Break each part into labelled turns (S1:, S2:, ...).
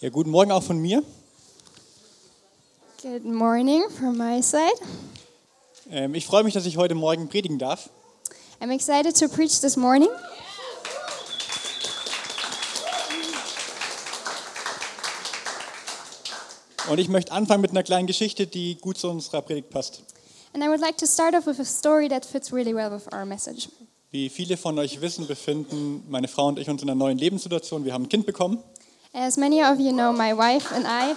S1: Ja, guten Morgen auch von mir.
S2: Good morning from my side.
S1: Ähm, ich freue mich, dass ich heute Morgen predigen darf.
S2: I'm excited to preach this morning.
S1: Und ich möchte anfangen mit einer kleinen Geschichte, die gut zu unserer Predigt passt.
S2: And I would like to start off with a story that fits really well with our message.
S1: Wie viele von euch wissen, befinden meine Frau und ich uns in einer neuen Lebenssituation. Wir haben ein Kind bekommen.
S2: As many of you know, my wife and I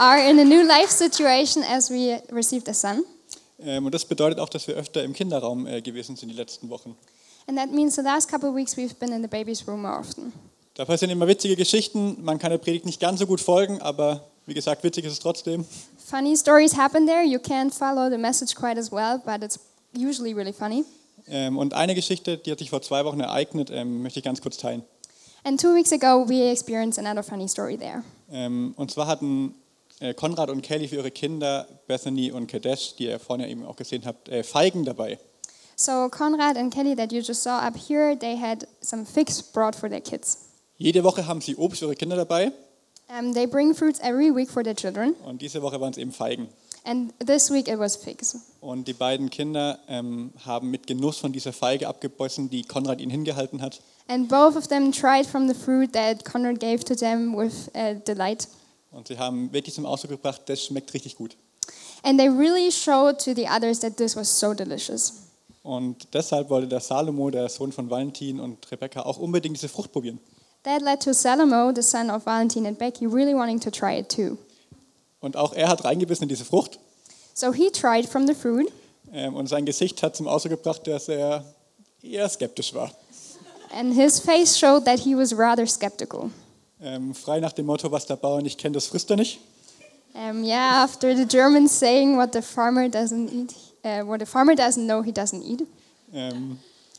S2: are in a new life situation as we received a son.
S1: Ähm, und das bedeutet auch, dass wir öfter im Kinderraum äh, gewesen sind die letzten Wochen.
S2: And that means the last couple of weeks we've been in the baby's room more often.
S1: Da passieren immer witzige Geschichten. Man kann der Predigt nicht ganz so gut folgen, aber wie gesagt, witzig ist es trotzdem.
S2: Funny stories happen there. You can't follow the message quite as well, but it's usually really funny.
S1: Ähm, und eine Geschichte, die hat sich vor zwei Wochen ereignet, ähm, möchte ich ganz kurz teilen.
S2: And two weeks ago, we experienced another funny story there.
S1: Ähm, und zwar hatten äh, Konrad und Kelly für ihre Kinder, Bethany und Kadesh, die ihr vorne eben auch gesehen habt, äh, Feigen dabei.
S2: So Conrad and Kelly that you just saw up here, they had some figs brought for their kids.
S1: Jede Woche haben sie Obst für ihre Kinder dabei
S2: Um, they bring fruits every week for their children,
S1: und diese Woche waren es eben Feigen.
S2: And this week it was figs.
S1: Und die beiden Kinder ähm, haben mit Genuss von dieser Feige abgebissen, die Konrad ihnen hingehalten hat.
S2: And both of them tried from the fruit that Conrad gave to them with uh, delight.
S1: Und sie haben wirklich zum Ausdruck gebracht, das schmeckt richtig gut.
S2: And they really showed to the others that this was so delicious.
S1: Und deshalb wollte der Salomo, der Sohn von Valentin und Rebekka, auch unbedingt diese Frucht probieren.
S2: That led to Salomo, the son of Valentine and Becky, really wanting to try it too.
S1: Und auch er hat reingebissen in diese Frucht.
S2: So he tried from the fruit,
S1: Ähm, und sein Gesicht hat zum Ausdruck gebracht, dass er eher skeptisch war.
S2: and his face showed that he was rather skeptical.
S1: Ähm, frei nach dem Motto, was der Bauer nicht kennt, das frisst er nicht.
S2: Um, yeah, after the Germans saying what the farmer doesn't eat, uh, what the farmer doesn't know, he doesn't eat.
S1: Ähm,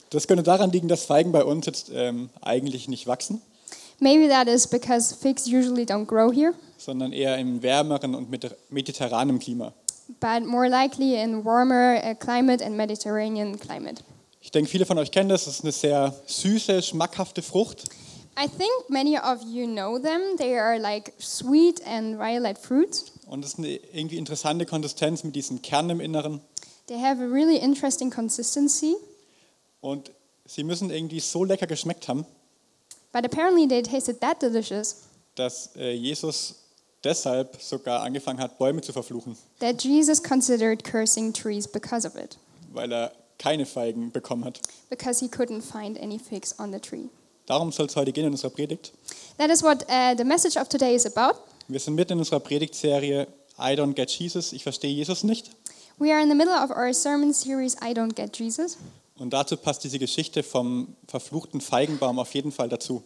S1: das könnte daran liegen, dass Feigen bei uns jetzt ähm, eigentlich nicht wachsen,
S2: Maybe that is because figs usually don't grow here,
S1: sondern eher im wärmeren und mediter- mediterranen Klima.
S2: but more likely in warmer uh, climate and Mediterranean climate.
S1: Ich denke, viele von euch kennen das. Das ist eine sehr süße, schmackhafte Frucht.
S2: I think many of you know them. They are like sweet and violet fruits.
S1: Und es ist eine irgendwie interessante Konsistenz mit diesem Kern im Inneren.
S2: They have a really interesting consistency,
S1: Und sie müssen irgendwie so lecker geschmeckt haben,
S2: but apparently they tasted that delicious
S1: dass äh, Jesus deshalb sogar angefangen hat, Bäume zu verfluchen,
S2: that Jesus considered cursing trees because of it,
S1: weil er keine Feigen bekommen hat.
S2: because he couldn't find any figs on the tree.
S1: Darum soll es heute gehen in unserer Predigt.
S2: That is what uh, the message of today is about.
S1: Wir sind mitten in unserer Predigtserie I don't get Jesus, ich verstehe Jesus nicht.
S2: We are in the middle of our sermon series, I Don't Get Jesus.
S1: Und dazu passt diese Geschichte vom verfluchten Feigenbaum auf jeden Fall dazu.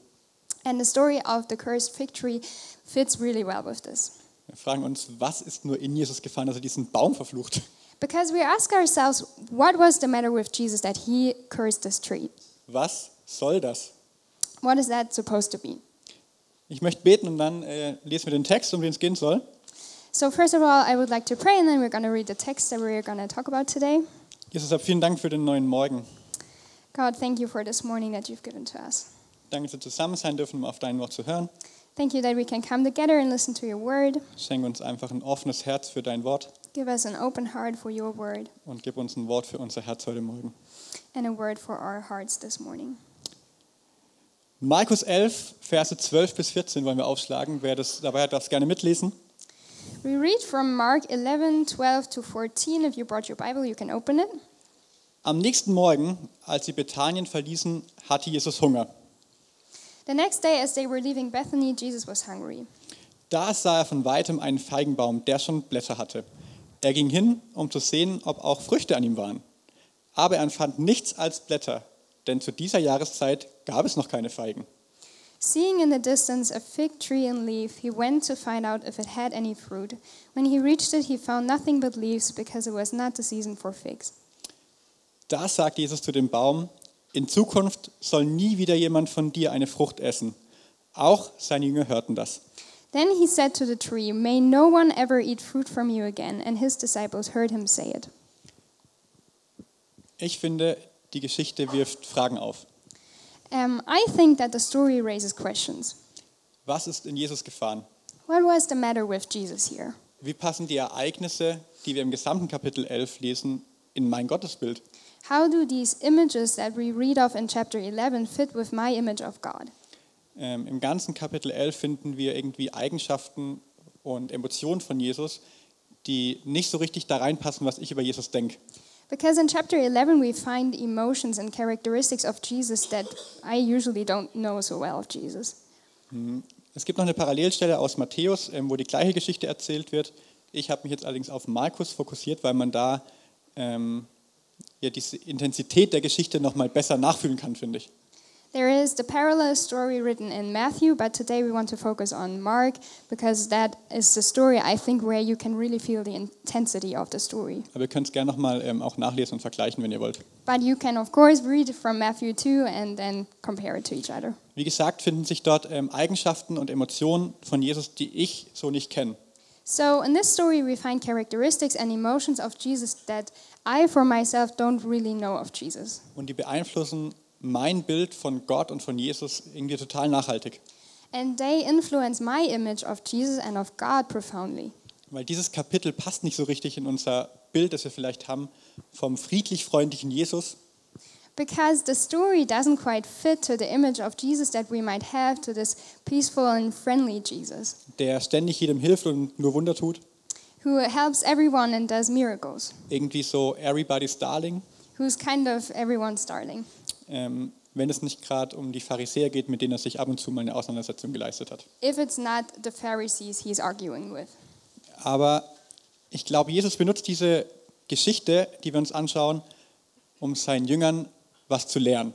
S2: And the story of the cursed fig tree fits really well with this.
S1: Wir fragen uns, was ist nur in Jesus gefallen, dass er diesen Baum verflucht?
S2: Because we ask ourselves, what was the matter with Jesus that he cursed this tree?
S1: Was soll das?
S2: What is that supposed to be?
S1: Ich möchte beten und dann äh, lesen wir den Text, um den es gehen soll.
S2: So, first of all, I would like to pray, and then we're going to read the text that we're going to talk about today.
S1: Jesus, hab vielen Dank für den neuen Morgen.
S2: God, thank you for this morning that you've given to us.
S1: Danke, dass wir zusammen sein dürfen, um auf dein Wort zu hören.
S2: Thank you that we can come together and listen to your word.
S1: Schenke uns einfach ein offenes Herz für dein Wort
S2: Give us an open heart for your word
S1: und gib uns ein Wort für unser Herz heute Morgen.
S2: and a word for our hearts this morning.
S1: Markus 11, Verse 12 bis 14 wollen wir aufschlagen. Wer das dabei hat, darf es gerne mitlesen.
S2: We read from Mark 11, 12 to 14. If you brought your Bible, you can open it.
S1: Am nächsten Morgen, als sie Bethanien verließen, hatte Jesus Hunger.
S2: The next day, as they were leaving Bethany, Jesus was hungry.
S1: Da sah er von weitem einen Feigenbaum, der schon Blätter hatte. Er ging hin, um zu sehen, ob auch Früchte an ihm waren. Aber er fand nichts als Blätter, denn zu dieser Jahreszeit gab es noch keine Feigen.
S2: Seeing in the distance a fig tree and leaf, he went to find out if it had any fruit. When he reached it, he found nothing but leaves because it was not the season for figs.
S1: Da sagte Jesus zu dem Baum, in Zukunft soll nie wieder jemand von dir eine Frucht essen. Auch seine Jünger hörten das.
S2: Then he said to the tree, May no one ever eat fruit from you again. And his disciples heard him say it.
S1: Ich finde, die Geschichte wirft Fragen auf.
S2: Um, I think that the story raises questions.
S1: Was ist in Jesus gefahren?
S2: What was the matter with Jesus here?
S1: Wie passen die Ereignisse, die wir im gesamten Kapitel 11 lesen, in mein Gottesbild?
S2: How do these images that we read of in chapter 11 fit with my image of God?
S1: Ähm, Im ganzen Kapitel 11 finden wir irgendwie Eigenschaften und Emotionen von Jesus, die nicht so richtig da reinpassen, was ich über Jesus denke.
S2: Because in chapter 11 we find emotions and characteristics of Jesus that I usually don't know so well of Jesus.
S1: Es gibt noch eine Parallelstelle aus Matthäus, ähm, wo die gleiche Geschichte erzählt wird. Ich habe mich jetzt allerdings auf Markus fokussiert, weil man da ähm, ja, diese Intensität der Geschichte noch mal besser nachfühlen kann, finde ich.
S2: There is the parallel story written in Matthew, but today we want to focus on Mark because that is the story I think where you can really feel the intensity of the story.
S1: Aber ihr könnt es gerne noch mal ähm, auch nachlesen und vergleichen, wenn ihr wollt.
S2: But you can of course read from Matthew 2 and then compare it to each other.
S1: Wie gesagt, finden sich dort ähm, Eigenschaften und Emotionen von Jesus, die ich so nicht kenne.
S2: So in this story we find characteristics and emotions of Jesus that I for myself don't really know of Jesus.
S1: Und die beeinflussen mein Bild von Gott und von Jesus irgendwie total nachhaltig.
S2: And they influence my image of Jesus and of God profoundly.
S1: Weil dieses Kapitel passt nicht so richtig in unser Bild, das wir vielleicht haben vom friedlich-freundlichen Jesus,
S2: Because the story doesn't quite fit to the image of Jesus that we might have to this peaceful and friendly Jesus
S1: der ständig jedem hilft und nur Wunder tut.
S2: who helps everyone and does miracles,
S1: Irgendwie so everybody's darling,
S2: who's kind of everyone's darling.
S1: Ähm, wenn es nicht gerade um die Pharisäer geht, mit denen er sich ab und zu mal eine Auseinandersetzung geleistet hat.
S2: If it's not the Pharisees he's arguing with.
S1: Aber ich glaube, Jesus benutzt diese Geschichte, die wir uns anschauen, um seinen Jüngern was zu lernen.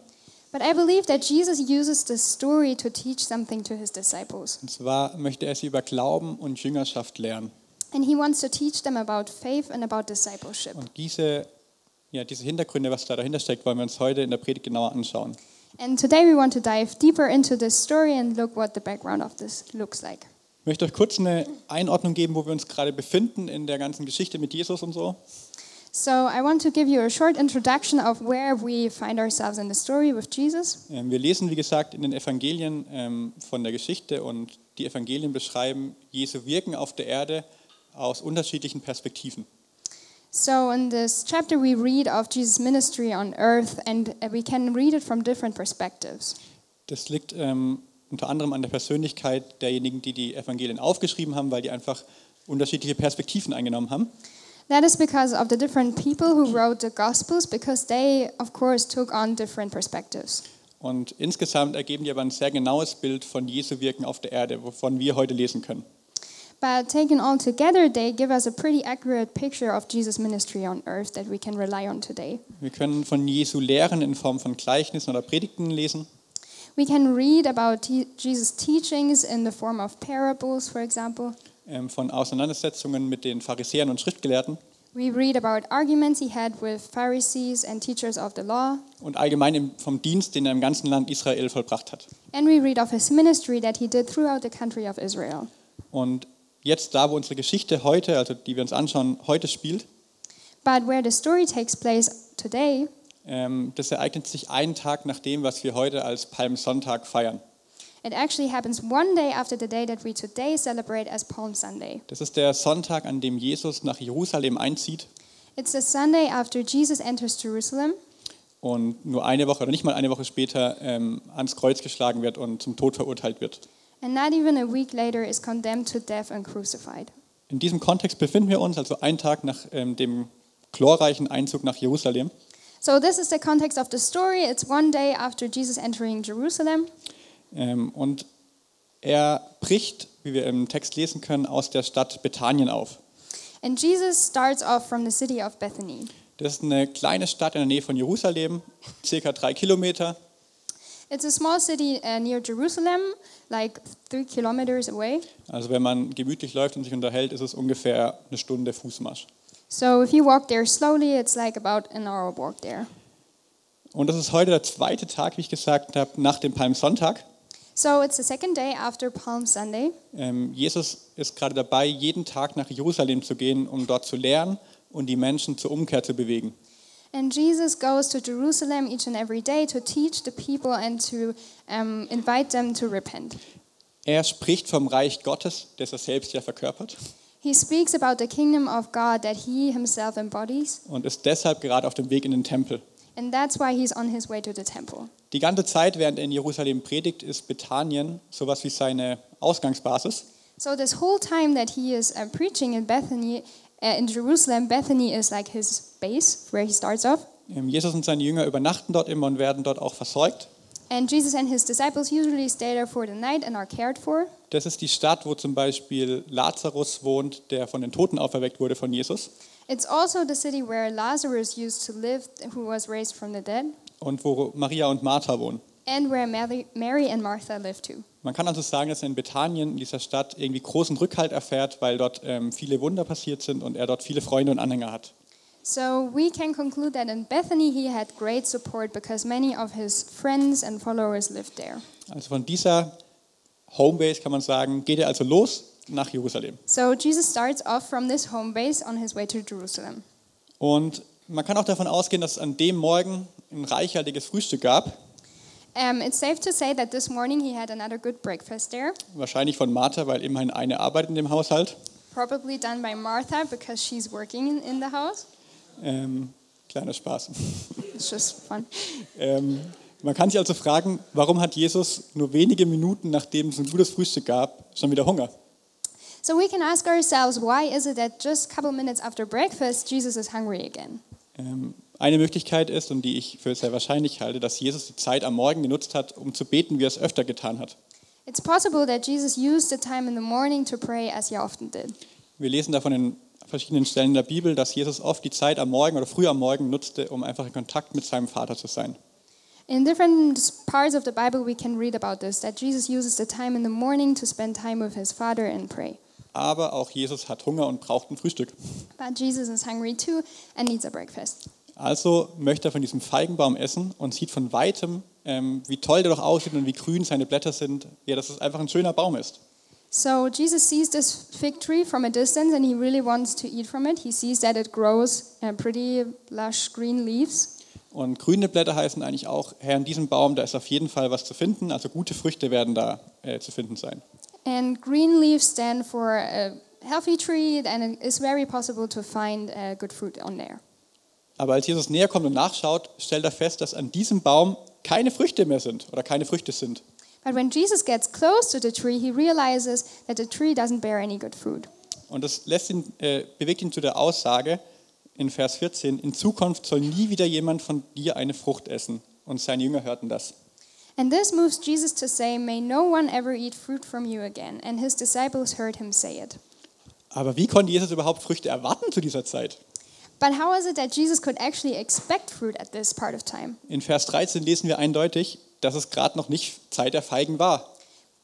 S2: But I believe that Jesus uses this story to teach something to his disciples.
S1: Und zwar möchte er sie über Glauben und Jüngerschaft lernen.
S2: And he wants to teach them about faith and about discipleship.
S1: Und diese, ja, diese Hintergründe, was da dahinter steckt, wollen wir uns heute in der Predigt genauer anschauen.
S2: And today we want to dive deeper into this story and look what the background of this looks like.
S1: Ich möchte euch kurz eine Einordnung geben, wo wir uns gerade befinden in der ganzen Geschichte mit Jesus und so.
S2: So, I want to give you a short introduction of where we find ourselves in the story with Jesus.
S1: Ähm, Wir lesen, wie gesagt, in den Evangelien ähm, von der Geschichte und die Evangelien beschreiben Jesu Wirken auf der Erde aus unterschiedlichen Perspektiven.
S2: So, in this chapter, we read of Jesus' ministry on earth, and uh, we can read it from different perspectives.
S1: Das liegt ähm, unter anderem an der Persönlichkeit derjenigen, die die Evangelien aufgeschrieben haben, weil die einfach unterschiedliche Perspektiven eingenommen haben.
S2: That is because of the different people who wrote the Gospels, because they, of course, took on different perspectives.
S1: Und insgesamt ergeben die aber ein sehr genaues Bild von Jesu Wirken auf der Erde, wovon wir heute lesen können.
S2: But taken all together, they give us a pretty accurate picture of Jesus' ministry on earth that we can rely on today.
S1: Wir können von Jesu Lehren in Form von Gleichnissen oder Predigten lesen.
S2: We can read about Jesus' teachings in the form of parables, for example.
S1: ähm, von Auseinandersetzungen mit den Pharisäern und Schriftgelehrten
S2: We read about arguments he had with Pharisees and teachers of the law.
S1: und allgemein vom Dienst, den er im ganzen Land Israel vollbracht hat.
S2: And we read of his ministry that he did throughout the country of Israel.
S1: Und jetzt da, wo unsere Geschichte heute, also die wir uns anschauen, heute spielt,
S2: But where the story takes place today,
S1: ähm, das ereignet sich einen Tag nach dem, was wir heute als Palmsonntag feiern.
S2: it actually happens one day after the day that we today celebrate as Palm Sunday.
S1: Das ist der Sonntag, an dem Jesus nach Jerusalem einzieht
S2: It's the Sunday after Jesus enters Jerusalem,
S1: und nur eine Woche oder nicht mal eine Woche später ähm, ans Kreuz geschlagen wird und zum Tod verurteilt wird.
S2: And not even a week later is condemned to death and crucified.
S1: In diesem Kontext befinden wir uns, also einen Tag nach ähm, dem glorreichen Einzug nach Jerusalem.
S2: So, this is the context of the story. It's one day after Jesus entering Jerusalem.
S1: Ähm, und er bricht, wie wir im Text lesen können, aus der Stadt Bethanien auf.
S2: And Jesus starts off from the city of Bethany.
S1: Das ist eine kleine Stadt in der Nähe von Jerusalem, circa drei Kilometer.
S2: It's a small city uh, near Jerusalem, like three kilometers away.
S1: Also wenn man gemütlich läuft und sich unterhält, ist es ungefähr eine Stunde Fußmarsch.
S2: So, if you walk there slowly, it's like about an hour walk there.
S1: Und das ist heute der zweite Tag, wie ich gesagt habe, nach dem Palmsonntag.
S2: So, it's the second day after Palm Sunday.
S1: Ähm, Jesus ist gerade dabei, jeden Tag nach Jerusalem zu gehen, um dort zu lernen und die Menschen zur Umkehr zu bewegen.
S2: And Jesus goes to Jerusalem each and every day to teach the people and to um, invite them to repent.
S1: Er spricht vom Reich Gottes, das er selbst ja verkörpert,
S2: He speaks about the kingdom of God that he himself embodies,
S1: und ist deshalb gerade auf dem Weg in den Tempel.
S2: and that's why he's on his way to the temple.
S1: Die ganze Zeit, während er in Jerusalem predigt, ist Bethanien sowas wie seine Ausgangsbasis.
S2: So this whole time that he is uh, preaching in Bethany, uh, in Jerusalem, Bethany is like his base where he starts off.
S1: Ähm, Jesus und seine Jünger übernachten dort immer und werden dort auch versorgt.
S2: And Jesus and his disciples usually stay there for the night and are cared for.
S1: Das ist die Stadt, wo zum Beispiel Lazarus wohnt, der von den Toten auferweckt wurde von Jesus.
S2: It's also the city where Lazarus used to live, who was raised from the dead,
S1: Und wo Maria und Martha wohnen.
S2: and where Mary, Mary and Martha live too.
S1: Man kann also sagen, dass er in Bethanien, in dieser Stadt, irgendwie großen Rückhalt erfährt, weil dort ähm, viele Wunder passiert sind und er dort viele Freunde und Anhänger hat.
S2: So we can conclude that in Bethany he had great support because many of his friends and followers lived there.
S1: Also von dieser Homebase kann man sagen, geht er also los nach Jerusalem.
S2: So Jesus starts off from this home base on his way to Jerusalem.
S1: Und man kann auch davon ausgehen, dass es an dem Morgen ein reichhaltiges Frühstück gab,
S2: Um, it's safe to say that this morning he had another good breakfast there,
S1: wahrscheinlich von Martha, weil immerhin eine arbeitet in dem Haushalt.
S2: probably done by Martha because she's working in, in the house.
S1: Ähm, kleiner Spaß.
S2: It's just fun.
S1: Ähm, man kann sich also fragen, warum hat Jesus nur wenige Minuten, nachdem es ein gutes Frühstück gab, schon wieder Hunger?
S2: So we can ask ourselves, why is it that just a couple minutes after breakfast Jesus is hungry again?
S1: Ähm, eine Möglichkeit ist, und die ich für sehr wahrscheinlich halte, dass Jesus die Zeit am Morgen genutzt hat, um zu beten, wie er es öfter getan hat.
S2: It's possible that Jesus used the time in the morning to pray as he often did.
S1: Wir lesen davon in verschiedenen Stellen in der Bibel, dass Jesus oft die Zeit am Morgen oder früh am Morgen nutzte, um einfach in Kontakt mit seinem Vater zu sein.
S2: In different parts of the Bible, we can read about this that Jesus uses the time in the morning to spend time with his Father and pray.
S1: Aber auch Jesus hat Hunger und braucht ein Frühstück.
S2: But Jesus is hungry too and needs a breakfast.
S1: Also möchte er von diesem Feigenbaum essen und sieht von weitem, ähm, wie toll der doch aussieht und wie grün seine Blätter sind. Ja, dass es einfach ein schöner Baum ist.
S2: So Jesus sees this fig tree from a distance and he really wants to eat from it. He sees that it grows uh, pretty lush green leaves.
S1: Und grüne Blätter heißen eigentlich auch, Herr, in diesem Baum, da ist auf jeden Fall was zu finden. Also gute Früchte werden da äh, zu finden sein.
S2: And green leaves stand for a healthy tree and it is very possible to find uh, good fruit on there.
S1: Aber als Jesus näher kommt und nachschaut, stellt er fest, dass an diesem Baum keine Früchte mehr sind oder keine Früchte sind.
S2: But when Jesus gets close to the tree, he realizes that the tree doesn't bear any good fruit.
S1: Und das lässt ihn, äh, bewegt ihn zu der Aussage in Vers 14, in Zukunft soll nie wieder jemand von dir eine Frucht essen. Und seine Jünger hörten das.
S2: And this moves Jesus to say, May no one ever eat fruit from you again. And his disciples heard him say it.
S1: Aber wie konnte Jesus überhaupt Früchte erwarten zu dieser Zeit?
S2: But how is it that Jesus could actually expect fruit at this part of time?
S1: In Vers 13 lesen wir eindeutig, dass es gerade noch nicht Zeit der Feigen war.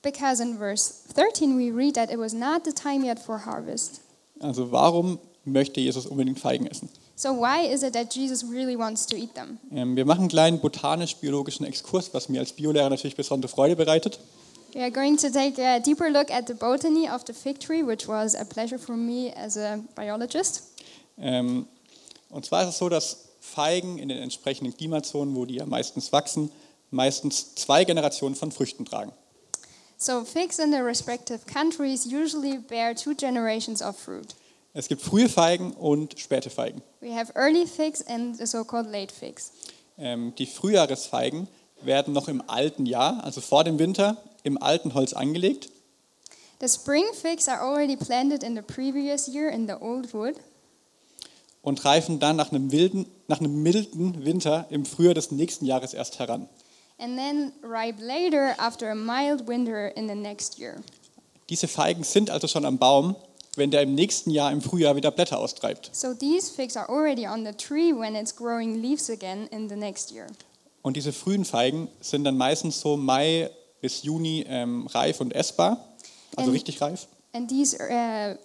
S2: Because in verse 13 we read that it was not the time yet for harvest.
S1: Also warum möchte Jesus unbedingt Feigen essen?
S2: So why is it that Jesus really wants to eat them?
S1: Ähm, wir machen einen kleinen botanisch-biologischen Exkurs, was mir als Biolehrer natürlich besondere Freude bereitet.
S2: We are going to take a deeper look at the botany of the fig tree, which was a pleasure for me as a biologist.
S1: Ähm, und zwar ist es so, dass Feigen in den entsprechenden Klimazonen, wo die ja meistens wachsen, meistens zwei Generationen von Früchten tragen.
S2: So figs in the respective countries usually bear two generations of fruit.
S1: Es gibt frühe Feigen und späte Feigen.
S2: We have early figs and the so-called late figs.
S1: Ähm, die Frühjahresfeigen werden noch im alten Jahr, also vor dem Winter, im alten Holz angelegt.
S2: The spring figs are already planted in the previous year in the old wood,
S1: und reifen dann nach einem, wilden, nach einem milden Winter im Frühjahr des nächsten Jahres erst heran.
S2: and then ripe later after a mild winter in the next year.
S1: Diese Feigen sind also schon am Baum, wenn der im nächsten Jahr im Frühjahr wieder Blätter austreibt.
S2: So these figs are already on the tree when it's growing leaves again in the next year.
S1: Und diese frühen Feigen sind dann meistens so Mai bis Juni ähm, reif und essbar, also
S2: Ähm,
S1: richtig reif.
S2: And these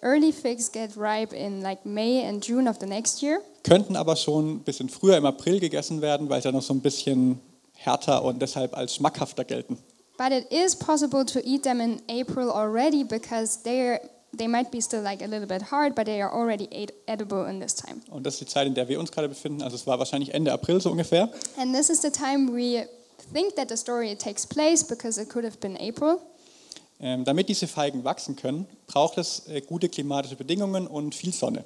S2: early figs get ripe in like May and June of the next year.
S1: Könnten aber schon ein bisschen früher im April gegessen werden, weil sie noch so ein bisschen härter und deshalb als schmackhafter gelten.
S2: But it is possible to eat them in April already because they're they might be still like a little bit hard, but they are already ed- edible in this time.
S1: Und das ist die Zeit, in der wir uns gerade befinden. Also es war wahrscheinlich Ende April so ungefähr.
S2: And this is the time we think that the story takes place because it could have been April.
S1: Ähm, damit diese Feigen wachsen können, braucht es äh, gute klimatische Bedingungen und viel Sonne.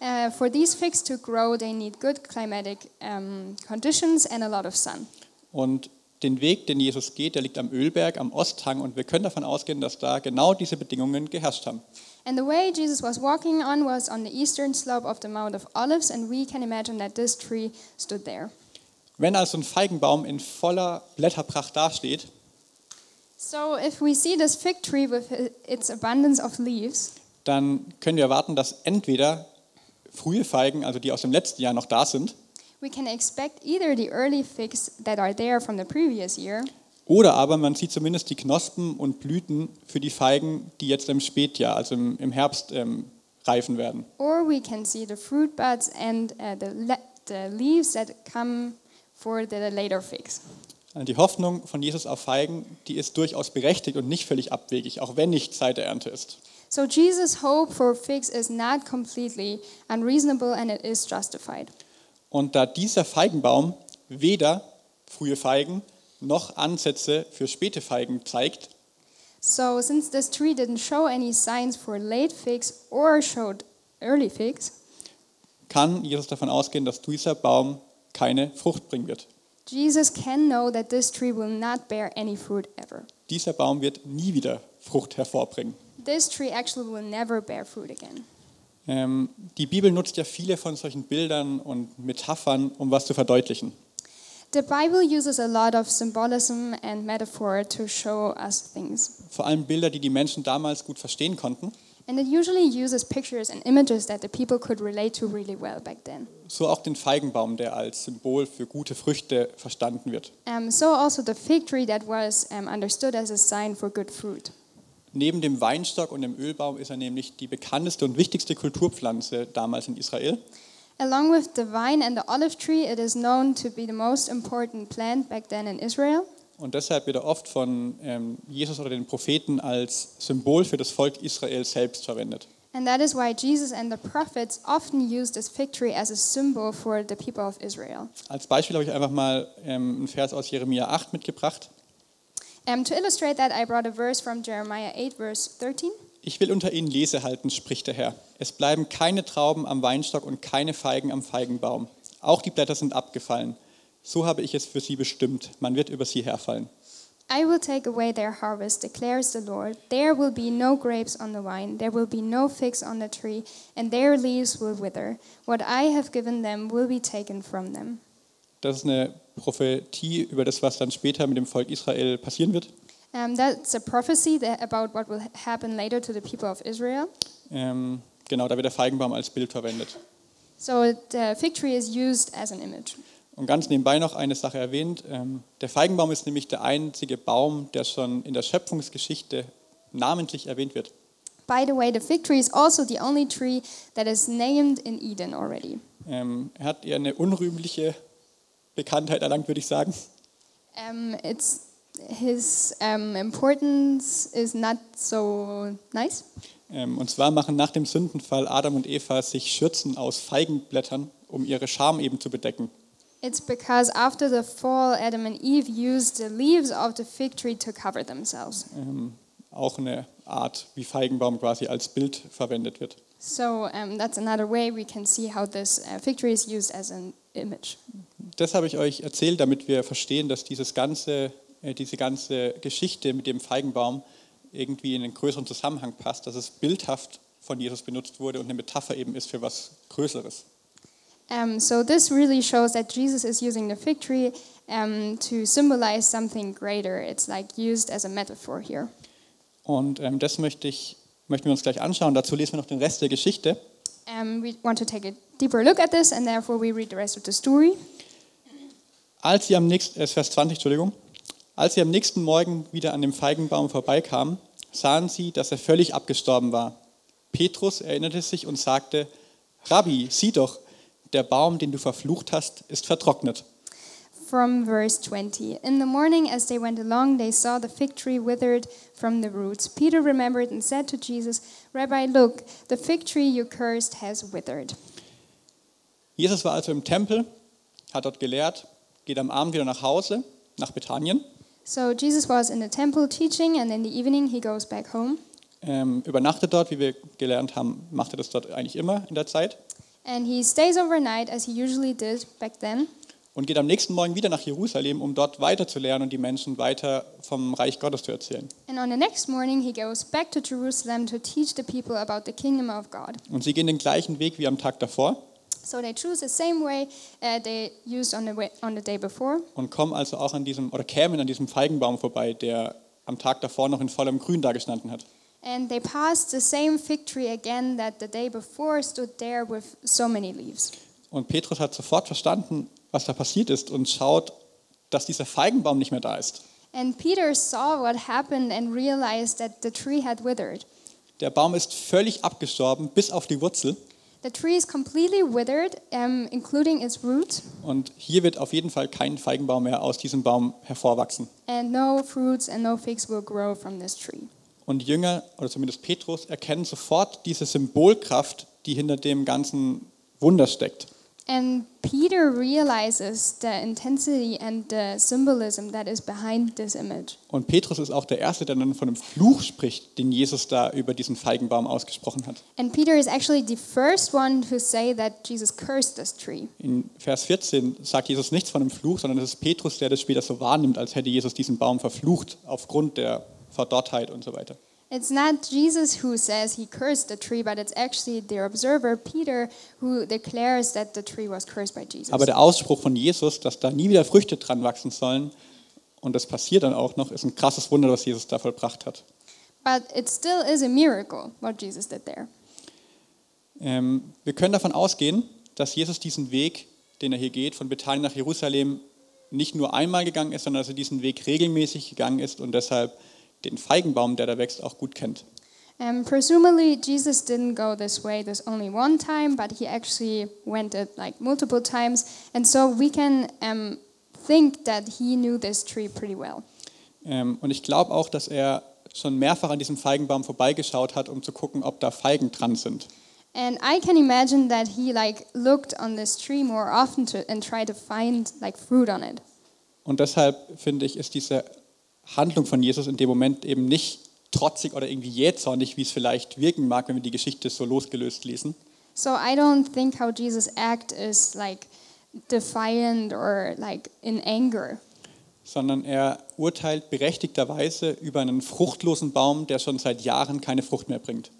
S2: Uh, for these figs to grow, they need good climatic um, conditions and a lot of sun.
S1: Und den Weg, den Jesus geht, der liegt am Ölberg, am Osthang und wir können davon ausgehen, dass da genau diese Bedingungen geherrscht haben.
S2: And the way Jesus was walking on was on the eastern slope of the Mount of Olives, and we can imagine that this tree stood there.
S1: Wenn also ein Feigenbaum in voller Blätterpracht dasteht,
S2: So if we see this fig tree with its abundance of leaves,
S1: dann können wir erwarten, dass entweder frühe Feigen, also die aus dem letzten Jahr noch da sind,
S2: we can expect either the early figs that are there from the previous year,
S1: oder aber man sieht zumindest die Knospen und Blüten für die Feigen, die jetzt im Spätjahr, also im, im Herbst, ähm, reifen werden.
S2: or we can see the fruit buds and uh, the, the leaves that come for the later figs.
S1: Die Hoffnung von Jesus auf Feigen, die ist durchaus berechtigt und nicht völlig abwegig, auch wenn nicht Zeit der Ernte ist.
S2: So Jesus' hope for figs is not completely unreasonable and it is justified.
S1: Und da dieser Feigenbaum weder frühe Feigen noch Ansätze für späte Feigen zeigt,
S2: So since this tree didn't show any signs for late figs or showed early figs,
S1: kann Jesus davon ausgehen, dass dieser Baum keine Frucht bringen wird.
S2: Jesus can know that this tree will not bear any fruit ever.
S1: Dieser Baum wird nie wieder Frucht hervorbringen.
S2: This tree actually will never bear fruit again.
S1: Ähm, die Bibel nutzt ja viele von solchen Bildern und Metaphern, um was zu verdeutlichen.
S2: The Bible uses a lot of symbolism and metaphor to show us things.
S1: Vor allem Bilder, die die Menschen damals gut verstehen konnten.
S2: And it usually uses pictures and images that the people could relate to really well back then.
S1: So auch den Feigenbaum, der als Symbol für gute Früchte verstanden wird.
S2: Um, so also the fig tree that was um, understood as a sign for good fruit.
S1: Neben dem Weinstock und dem Ölbaum ist er nämlich die bekannteste und wichtigste Kulturpflanze damals in Israel.
S2: Along with the vine and the olive tree, it is known to be the most important plant back then in Israel.
S1: Und deshalb wird er oft von ähm, Jesus oder den Propheten als Symbol für das Volk Israel selbst verwendet.
S2: And that is why Jesus and the prophets often used this fig tree as a symbol for the people of Israel.
S1: Als Beispiel habe ich einfach mal ähm, einen Vers aus Jeremia 8 mitgebracht.
S2: Um, to illustrate that, I brought a verse from Jeremiah 8, verse 13.
S1: Ich will unter ihnen Lese halten, spricht der Herr. Es bleiben keine Trauben am Weinstock und keine Feigen am Feigenbaum. Auch die Blätter sind abgefallen. So habe ich es für sie bestimmt. Man wird über sie herfallen.
S2: I will take away their harvest, declares the Lord. There will be no grapes on the vine, there will be no figs on the tree, and their leaves will wither. What I have given them will be taken from them.
S1: Das ist eine Prophetie über das, was dann später mit dem Volk Israel passieren wird.
S2: Um, that's a prophecy that, about what will happen later to the people of Israel.
S1: Ähm, genau, da wird der Feigenbaum als Bild verwendet.
S2: So the fig tree is used as an image.
S1: Und ganz nebenbei noch eine Sache erwähnt. Ähm, der Feigenbaum ist nämlich der einzige Baum, der schon in der Schöpfungsgeschichte namentlich erwähnt wird.
S2: By the way, the fig tree is also the only tree that is named in Eden already.
S1: Ähm, er hat eher eine unrühmliche Bekanntheit erlangt, würde ich sagen.
S2: Um, it's his um, importance is not so nice.
S1: Ähm, und zwar machen nach dem Sündenfall Adam und Eva sich Schürzen aus Feigenblättern, um ihre Scham eben zu bedecken.
S2: It's because after the fall, Adam and Eve used the leaves of the fig tree to cover themselves.
S1: Ähm, auch eine Art, wie Feigenbaum quasi als Bild verwendet wird.
S2: So um, that's another way we can see how this uh, fig tree is used as an image.
S1: Das habe ich euch erzählt, damit wir verstehen, dass dieses ganze, äh, diese ganze Geschichte mit dem Feigenbaum irgendwie in einen größeren Zusammenhang passt, dass es bildhaft von Jesus benutzt wurde und eine Metapher eben ist für was Größeres.
S2: Um, so this really shows that Jesus is using the fig tree um, to symbolize something greater. It's like used as a metaphor here.
S1: Und ähm, das möchte ich, möchten wir uns gleich anschauen. Dazu lesen wir noch den Rest der Geschichte.
S2: Um, we want to take a deeper look at this, and therefore we read the rest of the story.
S1: Als sie am nächsten, äh, Vers 20, Entschuldigung, als sie am nächsten Morgen wieder an dem Feigenbaum vorbeikamen, sahen sie, dass er völlig abgestorben war. Petrus erinnerte sich und sagte, Rabbi, sieh doch, der Baum, den du verflucht hast, ist vertrocknet.
S2: From verse 20. In the morning, as they went along, they saw the fig tree withered from the roots. Peter remembered and said to Jesus, Rabbi, look, the fig tree you cursed has withered.
S1: Jesus war also im Tempel, hat dort gelehrt, geht am Abend wieder nach Hause, nach Bethanien.
S2: So Jesus was in the temple teaching, and in the evening he goes back home.
S1: ähm, übernachtet dort, wie wir gelernt haben, macht er das dort eigentlich immer in der Zeit
S2: And he stays overnight, as he usually did back then.
S1: und geht am nächsten Morgen wieder nach Jerusalem, um dort weiter zu lernen und die Menschen weiter vom Reich Gottes zu erzählen.
S2: And on the next morning, he goes back to Jerusalem to teach the people about the kingdom of God.
S1: Und sie gehen den gleichen Weg wie am Tag davor
S2: So they choose the same way uh, they used on the, way, on the day before.
S1: und kommen also auch an diesem oder kämen an diesem Feigenbaum vorbei, der am Tag davor noch in vollem Grün dagestanden hat.
S2: And they passed the same fig tree again that the day before stood there with so many leaves.
S1: Und Petrus hat sofort verstanden, was da passiert ist und schaut, dass dieser Feigenbaum nicht mehr da ist.
S2: And Peter saw what happened and realized that the tree had withered.
S1: Der Baum ist völlig abgestorben, bis auf die Wurzel.
S2: The tree is completely withered, um, including its root,
S1: Und hier wird auf jeden Fall kein Feigenbaum mehr aus diesem Baum hervorwachsen.
S2: and no fruits and no figs will grow from this tree.
S1: Und Jünger, oder zumindest Petrus, erkennen sofort diese Symbolkraft, die hinter dem ganzen Wunder steckt.
S2: And Peter realizes the intensity and the symbolism that is behind this image.
S1: Und Petrus ist auch der Erste, der dann von einem Fluch spricht, den Jesus da über diesen Feigenbaum ausgesprochen hat.
S2: And Peter is actually the first one to say that Jesus cursed this tree.
S1: In Vers 14 sagt Jesus nichts von einem Fluch, sondern es ist Petrus, der das später so wahrnimmt, als hätte Jesus diesen Baum verflucht aufgrund der Verdorrtheit und so weiter.
S2: It's not Jesus who says he cursed the tree, but it's actually the observer, Peter, who declares that the tree was cursed by Jesus.
S1: Aber der Ausspruch von Jesus, dass da nie wieder Früchte dran wachsen sollen, und das passiert dann auch noch, ist ein krasses Wunder, was Jesus da vollbracht hat.
S2: But it still is a miracle what Jesus did there.
S1: Ähm, wir können davon ausgehen, dass Jesus diesen Weg, den er hier geht, von Bethanien nach Jerusalem, nicht nur einmal gegangen ist, sondern dass er diesen Weg regelmäßig gegangen ist und deshalb den Feigenbaum, der da wächst, auch gut kennt.
S2: Um, presumably, Jesus didn't go this way this only one time, but he actually went it like multiple times. And so we can um, think that he knew this tree pretty well.
S1: Ähm, und ich glaube auch, dass er schon mehrfach an diesem Feigenbaum vorbeigeschaut hat, um zu gucken, ob da Feigen dran sind.
S2: And I can imagine that he like looked on this tree more often to, and tried to find like fruit on it.
S1: Und deshalb finde ich, ist diese Handlung von Jesus in dem Moment eben nicht trotzig oder irgendwie jähzornig, wie es vielleicht wirken mag, wenn wir die Geschichte so losgelöst lesen,
S2: So I don't think how Jesus act is like defiant or like in anger.
S1: sondern er urteilt berechtigterweise über einen fruchtlosen Baum, der schon seit Jahren keine Frucht mehr bringt.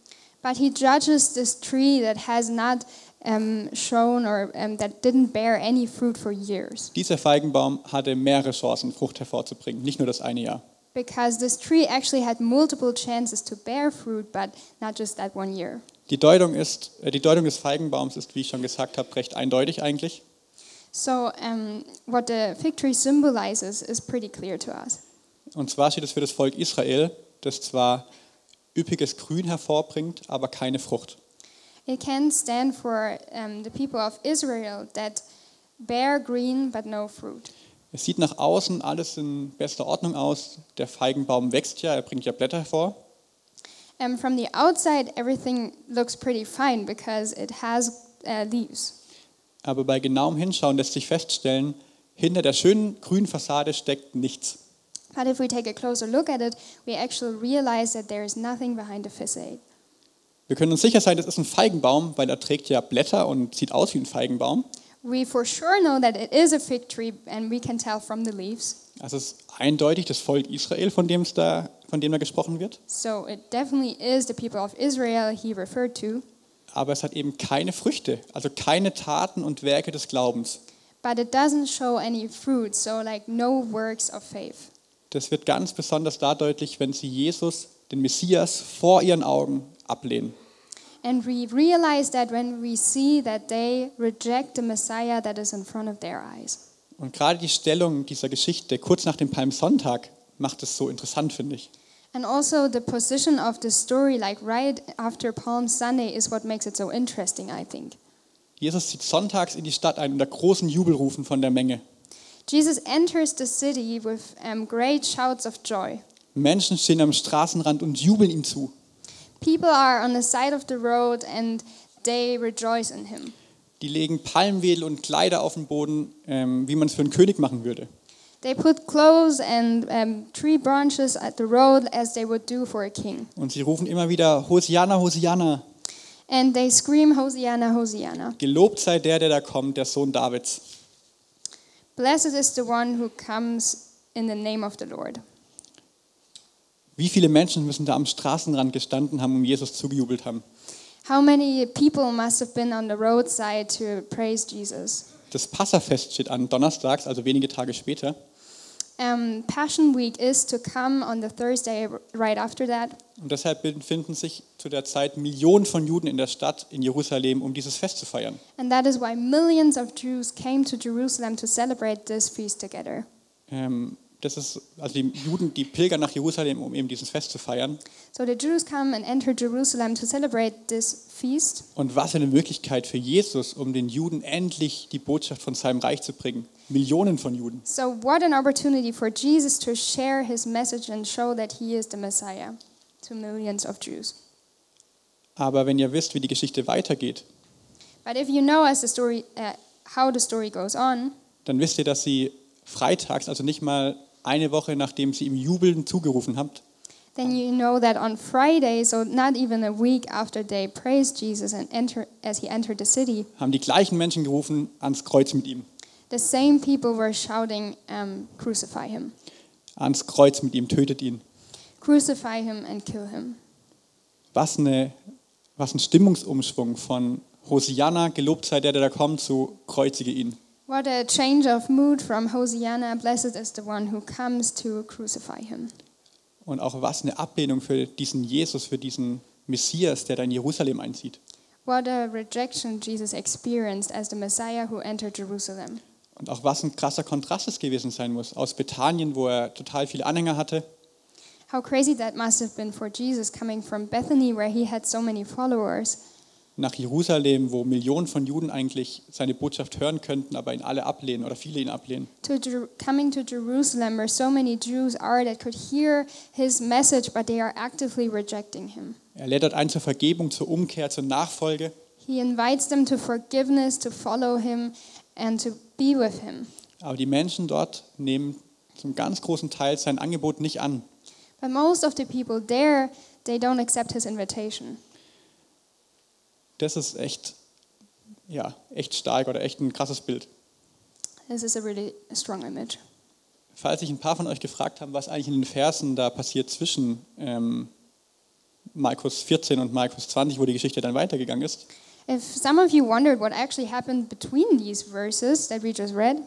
S2: But he judges this tree that has not um, shown or um, that didn't bear any fruit for years.
S1: Dieser Feigenbaum hatte mehrere Chancen, Frucht hervorzubringen, nicht nur das eine Jahr.
S2: Because this tree actually had multiple chances to bear fruit, but not just that one year.
S1: Die Deutung, ist, äh, die Deutung des Feigenbaums ist, wie ich schon gesagt habe, recht eindeutig eigentlich.
S2: So, um, what the fig tree symbolizes is pretty clear to us.
S1: Und zwar steht es für das Volk Israel, das zwar üppiges Grün hervorbringt, aber keine Frucht.
S2: It can stand for um, the people of Israel that bear green but no fruit.
S1: Es sieht nach außen alles in bester Ordnung aus. Der Feigenbaum wächst ja, er bringt ja Blätter hervor.
S2: And from the outside, everything looks pretty fine because it has uh, leaves.
S1: Aber bei genauem Hinschauen lässt sich feststellen, hinter der schönen grünen Fassade steckt nichts.
S2: But if we take a closer look at it, we actually realize that there is nothing behind the facade.
S1: Wir können uns sicher sein, das ist ein Feigenbaum, weil er trägt ja Blätter und sieht aus wie ein Feigenbaum.
S2: We for sure know that it is a fig tree, and we can tell from the leaves.
S1: Also es ist eindeutig das Volk Israel, von dem, es da, von dem da gesprochen wird.
S2: So it definitely is the people of Israel he referred to,
S1: Aber es hat eben keine Früchte, also keine Taten und Werke des Glaubens.
S2: but it doesn't show any fruit, so like no works of faith.
S1: Das wird ganz besonders da deutlich, wenn sie Jesus, den Messias, vor ihren Augen ablehnen.
S2: And we realize that when we see that they reject the Messiah that is in front of their eyes.
S1: Und gerade die Stellung dieser Geschichte kurz nach dem Palmsonntag macht es so interessant, finde ich.
S2: And also the position of the story, like right after Palm Sunday, is what makes it so interesting, I think.
S1: Jesus zieht sonntags in die Stadt ein unter großen Jubelrufen von der Menge.
S2: Jesus enters the city with um, great shouts of joy.
S1: Menschen stehen am Straßenrand und jubeln ihm zu.
S2: People are on the side of the road and they rejoice in him.
S1: Die legen Palmwedel und Kleider auf den Boden, ähm, wie man es für einen König machen würde.
S2: They put clothes and um, tree branches at the road as they would do for a king.
S1: Und sie rufen immer wieder, Hosianna, Hosianna,
S2: And they scream, Hosanna, Hosanna.
S1: gelobt sei der, der da kommt, der Sohn Davids.
S2: Blessed is the one who comes in the name of the Lord.
S1: Wie viele Menschen müssen da am Straßenrand gestanden haben und Jesus zugejubelt haben?
S2: How many people must have been on the roadside to praise Jesus?
S1: Das Passafest steht an, donnerstags, also wenige Tage später.
S2: Um, Passion Week is to come on the Thursday right after that.
S1: Und deshalb befinden sich zu der Zeit Millionen von Juden in der Stadt in Jerusalem, um dieses Fest zu feiern.
S2: And that is why millions of Jews came to Jerusalem to celebrate this feast together.
S1: Ähm, das ist, also die Juden, die pilgern nach Jerusalem, um eben dieses Fest zu feiern.
S2: So the Jews come and enter Jerusalem to celebrate this feast.
S1: Und was eine Möglichkeit für Jesus, um den Juden endlich die Botschaft von seinem Reich zu bringen. Millionen von Juden.
S2: So, what an opportunity for Jesus to share his message and show that he is the Messiah to millions of Jews.
S1: Aber wenn ihr wisst, wie die Geschichte weitergeht,
S2: But if you know as the story, uh, how the story goes on,
S1: dann wisst ihr, dass sie freitags, also nicht mal eine Woche nachdem sie ihm jubeln zugerufen habt,
S2: then you know that on Friday, so not even a week after they praised Jesus and enter, as he entered the city,
S1: haben die gleichen Menschen gerufen ans Kreuz mit ihm.
S2: the same people were shouting, um, "Crucify him!
S1: Ans Kreuz mit ihm, tötet ihn.
S2: Crucify him and kill him!"
S1: Was, eine, was ein Stimmungsumschwung von Hosianna, gelobt sei der, der da kommt, zu kreuzige ihn.
S2: What a change of mood from Hosanna, blessed is the one who comes to crucify him.
S1: Und auch was eine Ablehnung für diesen Jesus, für diesen Messias, der da in Jerusalem einzieht.
S2: What a rejection Jesus experienced as the Messiah who entered Jerusalem.
S1: Und auch was ein krasser Kontrast es gewesen sein muss. Aus Bethanien, wo er total viele Anhänger hatte,
S2: How crazy that must have been for Jesus coming from Bethany, where he had so many followers,
S1: nach Jerusalem, wo Millionen von Juden eigentlich seine Botschaft hören könnten, aber ihn alle ablehnen oder viele ihn ablehnen.
S2: to coming to Jerusalem, where so many Jews are that could hear his message, but they are actively rejecting him.
S1: Er lädt dort ein zur Vergebung, zur Umkehr, zur Nachfolge.
S2: He invites them to forgiveness, to follow him, and to be with him.
S1: Aber die Menschen dort nehmen zum ganz großen Teil sein Angebot nicht an.
S2: But most of the people there, they don't accept his invitation.
S1: Das ist echt, ja, echt stark oder echt ein krasses Bild.
S2: This is a really strong image.
S1: Falls sich ein paar von euch gefragt haben, was eigentlich in den Versen da passiert zwischen ähm, Markus 14 und Markus 20, wo die Geschichte dann weitergegangen ist,
S2: If some of you wondered what actually happened between these verses that we just read,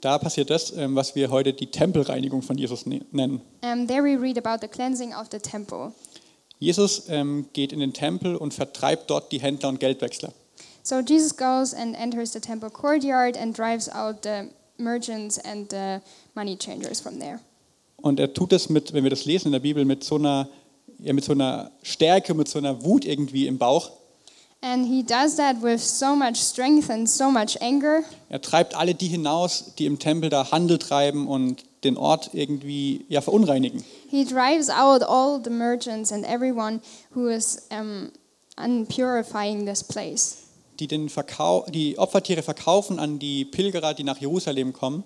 S1: da passiert das, ähm, was wir heute die Tempelreinigung von Jesus ne- nennen.
S2: um, there we read about the cleansing of the temple.
S1: Jesus ähm, geht in den Tempel und vertreibt dort die Händler und Geldwechsler.
S2: So Jesus goes and enters the temple courtyard and drives out the merchants and the money changers from there.
S1: Und er tut das mit, wenn wir das lesen in der Bibel, mit so einer, ja, mit so einer Stärke, mit so einer Wut irgendwie im Bauch.
S2: And he does that with so much strength and so much anger.
S1: Er treibt alle die hinaus, die im Tempel da Handel treiben und den Ort irgendwie ja, verunreinigen.
S2: He drives out all the merchants and everyone who is um, unpurifying this place.
S1: Die den Verkau die Opfertiere verkaufen an die Pilgerer, die nach Jerusalem kommen.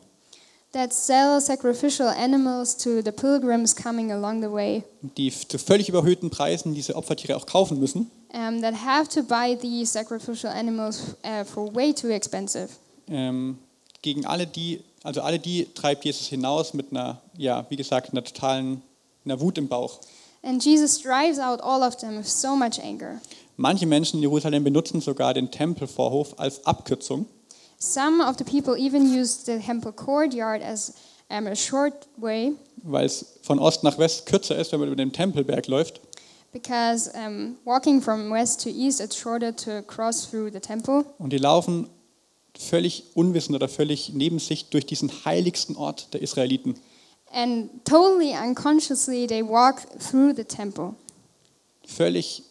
S2: That sell sacrificial animals to the pilgrims coming along the way.
S1: die zu völlig überhöhten Preisen diese Opfertiere auch kaufen müssen.
S2: um, that have to buy these sacrificial animals uh, for way too expensive.
S1: Ähm, gegen alle die, also alle die treibt Jesus hinaus mit einer, ja, wie gesagt, einer totalen, einer Wut im Bauch.
S2: And Jesus drives out all of them with so much anger.
S1: Manche Menschen in Jerusalem benutzen sogar den Tempelvorhof als Abkürzung,
S2: Some of the people even use the temple courtyard as um, a short way
S1: weil es von Ost nach West kürzer ist, wenn man über den Tempelberg läuft.
S2: because um, walking from west to east it's shorter to cross through the temple.
S1: Und die laufen völlig unwissend oder völlig neben sich durch diesen heiligsten Ort der Israeliten.
S2: And totally unconsciously they walk through the temple.
S1: Völlig,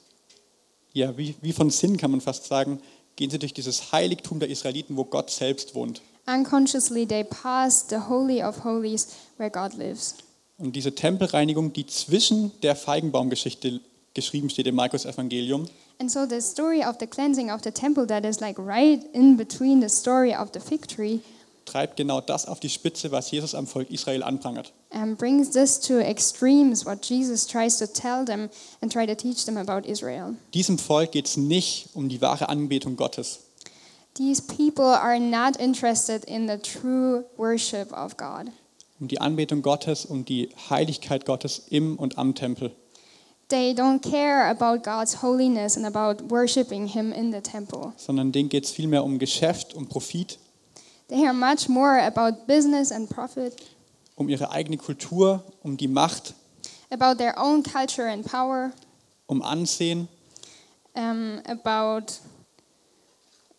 S1: ja, wie, wie von Sinn kann man fast sagen, gehen sie durch dieses Heiligtum der Israeliten, wo Gott selbst wohnt.
S2: Unconsciously they pass the holy of holies where God lives.
S1: Und diese Tempelreinigung, die zwischen der Feigenbaumgeschichte geschrieben steht im Markus Evangelium,
S2: And so the story of the cleansing of the temple that is like right in between the story of the fig tree,
S1: treibt genau das auf die Spitze, was Jesus am Volk Israel anprangert.
S2: and brings this to extremes, what Jesus tries to tell them and try to teach them about Israel.
S1: Diesem Volk geht es nicht um die wahre Anbetung Gottes.
S2: These people are not interested in the true worship of God.
S1: Um die Anbetung Gottes, um die Heiligkeit Gottes im und am Tempel.
S2: They don't care about God's holiness and about worshiping Him in the temple.
S1: Sondern denen geht es vielmehr um Geschäft, um Profit,
S2: They care much more about business and profit,
S1: um ihre eigene Kultur, um die Macht,
S2: about their own culture and power,
S1: um Ansehen,
S2: um, about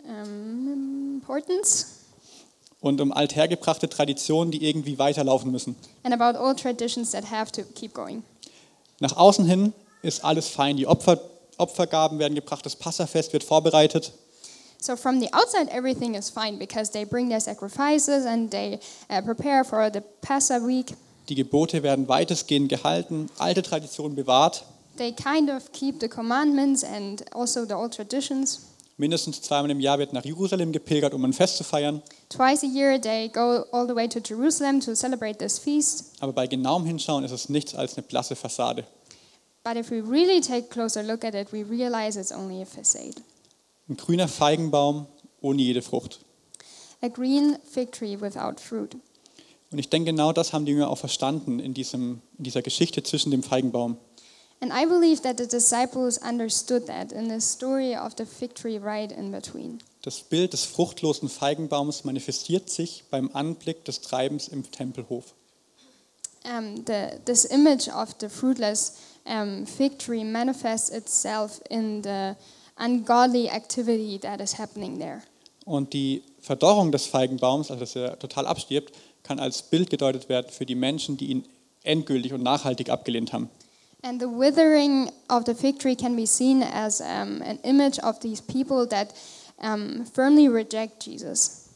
S2: um, importance,
S1: und um althergebrachte Traditionen, die irgendwie weiterlaufen müssen.
S2: and about old traditions that have to keep going.
S1: Nach außen hin ist alles fein. Die Opfer, Opfergaben werden gebracht, das Passafest wird vorbereitet.
S2: So from the outside, everything is fine because they bring their sacrifices and they uh, prepare for the Passover week.
S1: Die Gebote werden weitestgehend gehalten, alte Traditionen bewahrt.
S2: They kind of keep the commandments and also the old traditions.
S1: Mindestens zweimal im Jahr wird nach Jerusalem gepilgert, um ein Fest zu feiern.
S2: Twice a year, they go all the way to Jerusalem to celebrate this feast.
S1: Aber bei genauem Hinschauen ist es nichts als eine blasse Fassade.
S2: But if we really take a closer look at it, we realize it's only a facade.
S1: Ein grüner Feigenbaum ohne jede Frucht.
S2: A green fig tree without fruit.
S1: Und ich denke, genau das haben die Jünger auch verstanden in, diesem, in dieser Geschichte zwischen dem Feigenbaum.
S2: And I believe that the disciples understood that in the story of the fig tree right in between.
S1: Das Bild des fruchtlosen Feigenbaums manifestiert sich beim Anblick des Treibens im Tempelhof.
S2: Um, the, this image of the fruitless um, fig tree manifests itself in the ungodly activity that is happening there.
S1: Und die Verdorrung des Feigenbaums, also dass er total abstirbt, kann als Bild gedeutet werden für die Menschen, die ihn endgültig und nachhaltig abgelehnt haben.
S2: And the withering of the fig tree can be seen as um, an image of these people that um, firmly reject Jesus.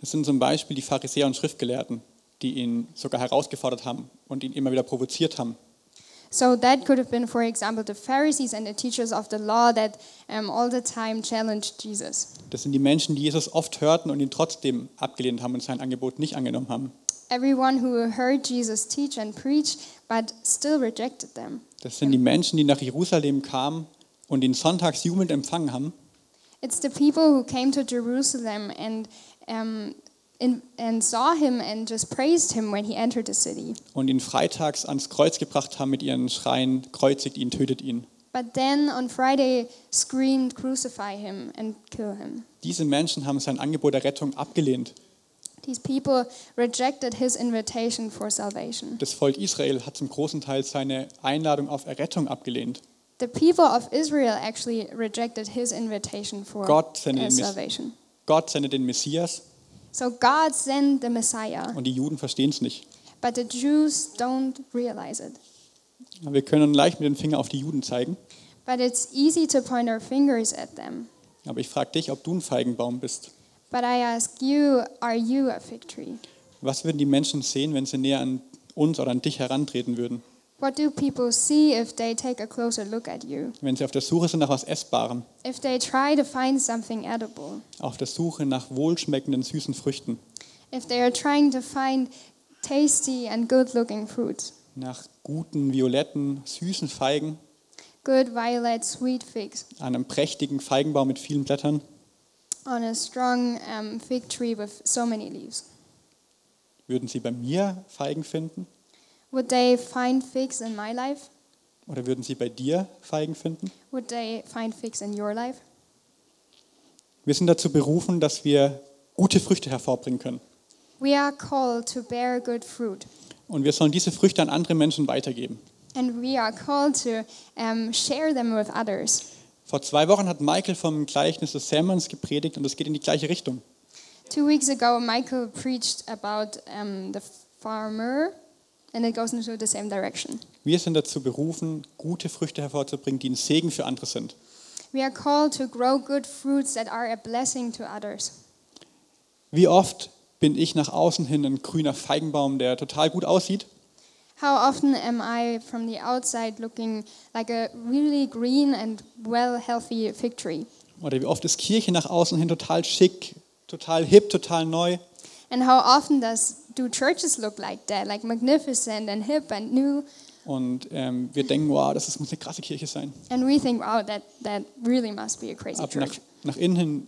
S1: Das sind zum Beispiel die Pharisäer und Schriftgelehrten, die ihn sogar herausgefordert haben und ihn immer wieder provoziert haben.
S2: So that could have been, for example, the Pharisees and the teachers of the law that um, all the time challenged Jesus.
S1: Das sind die Menschen, die Jesus oft hörten und ihn trotzdem abgelehnt haben und sein Angebot nicht angenommen haben.
S2: Everyone who heard Jesus teach and preach, but still rejected them.
S1: Das sind die Menschen, die nach Jerusalem kamen und ihn sonntags jubelnd empfangen haben
S2: It's the people who came to Jerusalem and, um, and saw him and just praised him when he entered the city.
S1: und ihn freitags ans Kreuz gebracht haben mit ihren Schreien, kreuzigt ihn, tötet ihn.
S2: But then on Friday screamed, Crucify him and kill him.
S1: Diese Menschen haben sein Angebot der Rettung abgelehnt.
S2: These people rejected his invitation for salvation.
S1: Das Volk Israel hat zum großen Teil seine Einladung auf Errettung abgelehnt.
S2: The people of Israel actually rejected his invitation for
S1: Gott sendet
S2: uh,
S1: den Mess-
S2: salvation.
S1: Gott sendet den Messias
S2: So God sent the Messiah,
S1: und die Juden verstehen es nicht.
S2: but the Jews don't realize it.
S1: Wir können leicht mit dem Finger auf die Juden zeigen,
S2: But it's easy to point our fingers at them.
S1: aber ich frage dich, ob du ein Feigenbaum bist.
S2: But I ask you, are you a fig tree?
S1: Was würden die Menschen sehen, wenn sie näher an uns oder an dich herantreten würden?
S2: What do people see if they take a closer look at you?
S1: Wenn sie auf der Suche sind nach was Essbarem,
S2: If they try to find something edible?
S1: auf der Suche nach wohlschmeckenden, süßen Früchten,
S2: If they are trying to find tasty and good looking fruits?
S1: nach guten, violetten, süßen Feigen,
S2: Good violet sweet figs
S1: an einem prächtigen Feigenbaum mit vielen Blättern,
S2: on a strong um, fig tree with so many leaves?
S1: würden sie bei mir Feigen finden?
S2: Would they find figs in my life?
S1: Oder würden sie bei dir Feigen finden?
S2: Would they find figs in your life?
S1: Wir sind dazu berufen, dass wir gute Früchte hervorbringen können.
S2: We are called to bear good fruit.
S1: Und wir sollen diese Früchte an andere Menschen weitergeben.
S2: And we are called to um, share them with others.
S1: Vor zwei Wochen hat Michael vom Gleichnis des Sämanns gepredigt und es geht in die gleiche Richtung.
S2: Two weeks ago, Michael preached about um, the farmer, and it goes into the same direction.
S1: Wir sind dazu berufen, gute Früchte hervorzubringen, die ein Segen für andere sind.
S2: We are called to grow good fruits that are a blessing to others.
S1: Wie oft bin ich nach außen hin ein grüner Feigenbaum, der total gut aussieht,
S2: How often am I from the outside looking like a really green and well healthy fig tree?
S1: oder wie oft ist Kirche nach außen hin total schick, total hip, total neu,
S2: And how often does do churches look like that, like magnificent and hip and new?
S1: Und ähm, wir denken, wow, das ist, muss eine krasse Kirche sein.
S2: And we think, wow, that, that really must be a crazy
S1: Aber nach,
S2: church.
S1: nach innen hin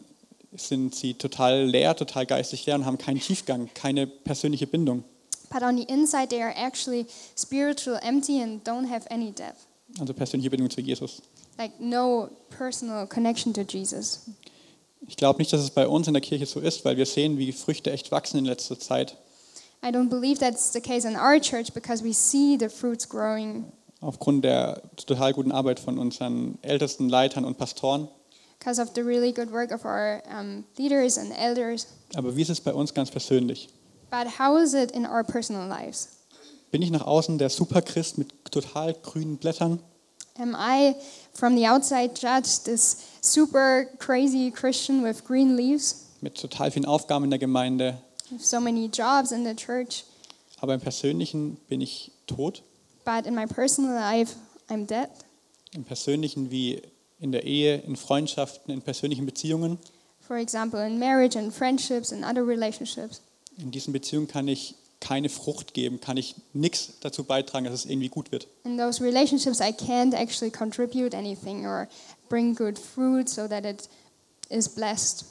S1: sind sie total leer, total geistig leer und haben keinen Tiefgang, keine persönliche Bindung.
S2: But on the inside, they are actually spiritual, empty, and don't have any depth.
S1: Also persönliche Bindung zu Jesus.
S2: Like no personal connection to Jesus.
S1: Ich glaube nicht, dass es bei uns in der Kirche so ist, weil wir sehen, wie Früchte echt wachsen in letzter Zeit.
S2: I don't believe that's the case in our church because we see the fruits growing
S1: Aufgrund der total guten Arbeit von unseren ältesten Leitern und Pastoren.
S2: because of the really good work of our um, leaders and elders.
S1: Aber wie ist es bei uns ganz persönlich?
S2: But how is it in our personal lives?
S1: Bin ich nach außen der Superchrist mit total grünen Blättern?
S2: Am I, from the outside, judged this super crazy Christian with green leaves,
S1: mit total vielen Aufgaben in der Gemeinde,
S2: so many jobs in the church,
S1: aber im Persönlichen bin ich tot.
S2: but in my personal life, I'm dead?
S1: Im Persönlichen wie in der Ehe, in Freundschaften, in persönlichen Beziehungen.
S2: For example, in marriage and friendships and other relationships.
S1: In diesen Beziehungen kann ich keine Frucht geben, kann ich nichts dazu beitragen, dass es irgendwie gut wird.
S2: In those relationships, I can't actually contribute anything or bring good fruit so that it is blessed.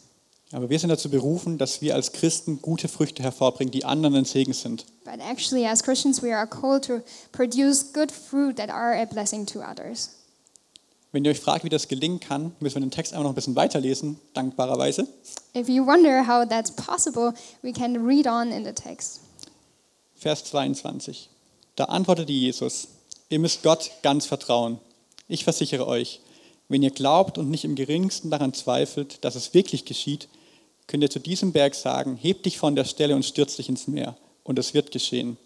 S1: Aber wir sind dazu berufen, dass wir als Christen gute Früchte hervorbringen, die anderen ein Segen sind.
S2: But actually, as Christians, we are called to produce good fruit that are a blessing to others.
S1: Wenn ihr euch fragt, wie das gelingen kann, müssen wir den Text einfach noch ein bisschen weiterlesen, dankbarerweise.
S2: If you wonder how that's possible, we can read on in the text.
S1: Vers 22. Da antwortete Jesus, ihr müsst Gott ganz vertrauen. Ich versichere euch, wenn ihr glaubt und nicht im geringsten daran zweifelt, dass es wirklich geschieht, könnt ihr zu diesem Berg sagen, heb dich von der Stelle und stürz dich ins Meer. Und es wird geschehen.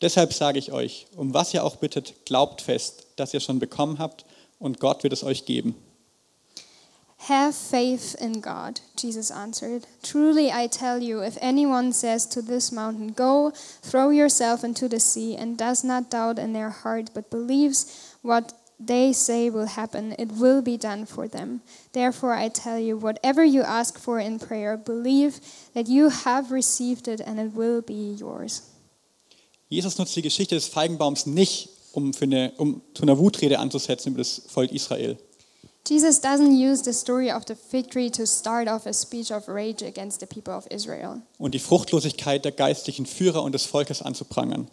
S1: Deshalb sage ich euch, um was ihr auch bittet, glaubt fest, dass ihr schon bekommen habt und Gott wird es euch geben.
S2: Have faith in God, Jesus answered. Truly I tell you, if anyone says to this mountain, Go, throw yourself into the sea, and does not doubt in their heart, but believes what they say will happen, it will be done for them. Therefore I tell you, whatever you ask for in prayer, believe that you have received it, and it will be yours.
S1: Jesus nutzt die Geschichte des Feigenbaums nicht, um, für eine, um zu einer Wutrede anzusetzen über das Volk Israel.
S2: Jesus doesn't use the story of the fig tree to start off a speech of rage against the people of Israel.
S1: und die Fruchtlosigkeit der geistlichen Führer und des Volkes anzuprangern,